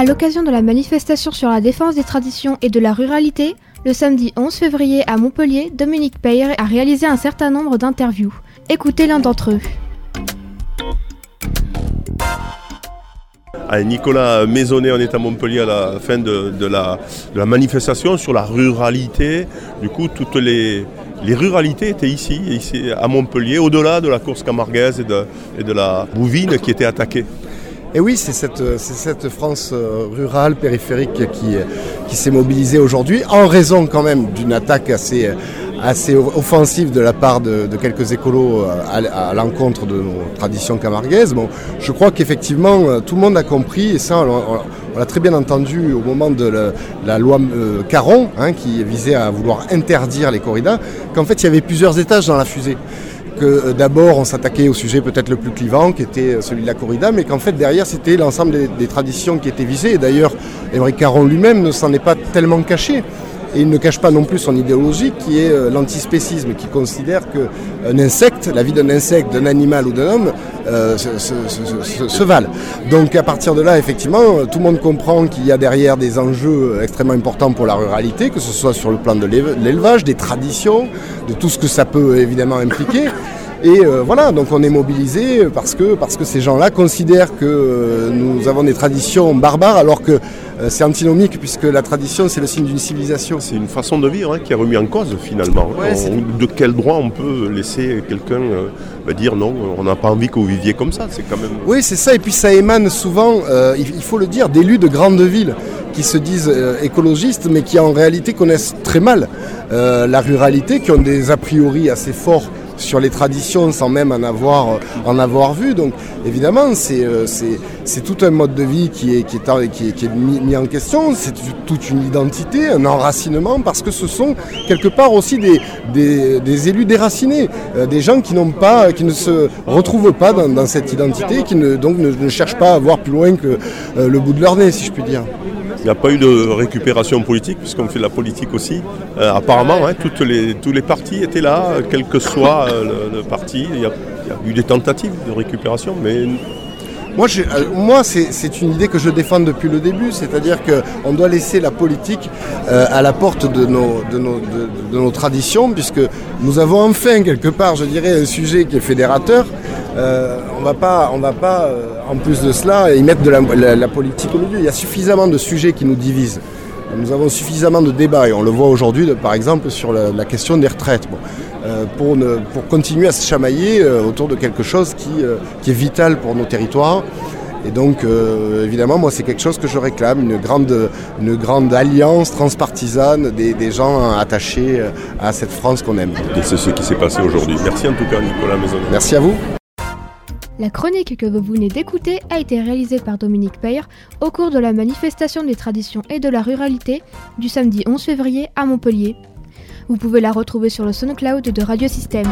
À l'occasion de la manifestation sur la défense des traditions et de la ruralité, le samedi 11 février à Montpellier, Dominique Peyre a réalisé un certain nombre d'interviews. Écoutez l'un d'entre eux. Nicolas Maisonnet, on est à Montpellier à la fin de, la, manifestation sur la ruralité. Du coup, toutes les, ruralités étaient ici, ici à Montpellier, au-delà de la course camarguaise et de, la bouvine qui était attaquée. Et oui, c'est cette, France euh, rurale, périphérique qui, qui s'est mobilisée aujourd'hui, en raison quand même d'une attaque assez, offensive de la part de, quelques écolos euh, à, l'encontre de nos traditions camarguaises. Bon, je crois qu'effectivement, euh, tout le monde a compris, et ça, on, l'a très bien entendu au moment de la, loi euh, Caron, hein, qui visait à vouloir interdire les corridas, qu'en fait, il y avait plusieurs étages dans la fusée que d'abord on s'attaquait au sujet peut-être le plus clivant, qui était celui de la corrida, mais qu'en fait derrière c'était l'ensemble des, traditions qui étaient visées. D'ailleurs, Émeric Caron lui-même ne s'en est pas tellement caché. Et il ne cache pas non plus son idéologie qui est euh, l'antispécisme, qui considère qu'un insecte, la vie d'un insecte, d'un animal ou d'un homme, euh, se, valent. Donc à partir de là, effectivement, tout le monde comprend qu'il y a derrière des enjeux extrêmement importants pour la ruralité, que ce soit sur le plan de l'élevage, des traditions, de tout ce que ça peut évidemment impliquer. Et euh, voilà, donc on est mobilisé parce que, parce que ces gens-là considèrent que nous avons des traditions barbares alors que euh, c'est antinomique puisque la tradition c'est le signe d'une civilisation. C'est une façon de vivre hein, qui est remis en cause finalement. de quel droit on peut laisser quelqu'un euh, bah, dire non, on n'a pas envie que vous viviez comme ça C'est quand même. Oui, c'est ça. Et puis ça émane souvent, euh, il faut le dire, d'élus de grandes villes qui se disent écologistes mais qui en réalité connaissent très mal la ruralité, qui ont des a priori assez forts sur les traditions sans même en avoir, en avoir vu. Donc évidemment, c'est euh, tout un mode de vie qui est, qui est, qui est, mis, en question, c'est toute une identité, un enracinement, parce que ce sont quelque part aussi des, des, élus déracinés, euh, des gens qui, pas, qui ne se retrouvent pas dans, cette identité, qui ne, donc ne, cherchent pas à voir plus loin que euh, le bout de leur nez, si je puis dire. Il n'y a pas eu de récupération politique, puisqu'on fait de la politique aussi. Apparemment, hein, toutes les, tous les partis étaient là, quel que soit euh, le, parti. Il y, a, eu des tentatives de récupération, mais moi, euh, moi c'est une idée que je défends depuis le début, c'est-à-dire qu'on doit laisser la politique à la porte de nos, traditions, puisque nous avons enfin, quelque part, je dirais, un sujet qui est fédérateur. on ne va pas, on va pas en plus de cela, ils mettent de la, politique au milieu. Il y a suffisamment de sujets qui nous divisent. Nous avons suffisamment de débats et on le voit aujourd'hui par exemple sur la, question des retraites. Euh, pour, pour, continuer à se chamailler euh, autour de quelque chose qui, euh, qui, est vital pour nos territoires. Et donc évidemment moi c'est quelque chose que je réclame, une grande, une grande alliance transpartisane des, des gens attachés à cette France qu'on aime. Et c'est ce qui s'est passé aujourd'hui. Merci en tout cas Nicolas Maison. Merci à vous. La chronique que vous venez d'écouter a été réalisée par Dominique Peyre au cours de la manifestation des traditions et de la ruralité du samedi 11 février à Montpellier. Vous pouvez la retrouver sur le SoundCloud de Radio Système.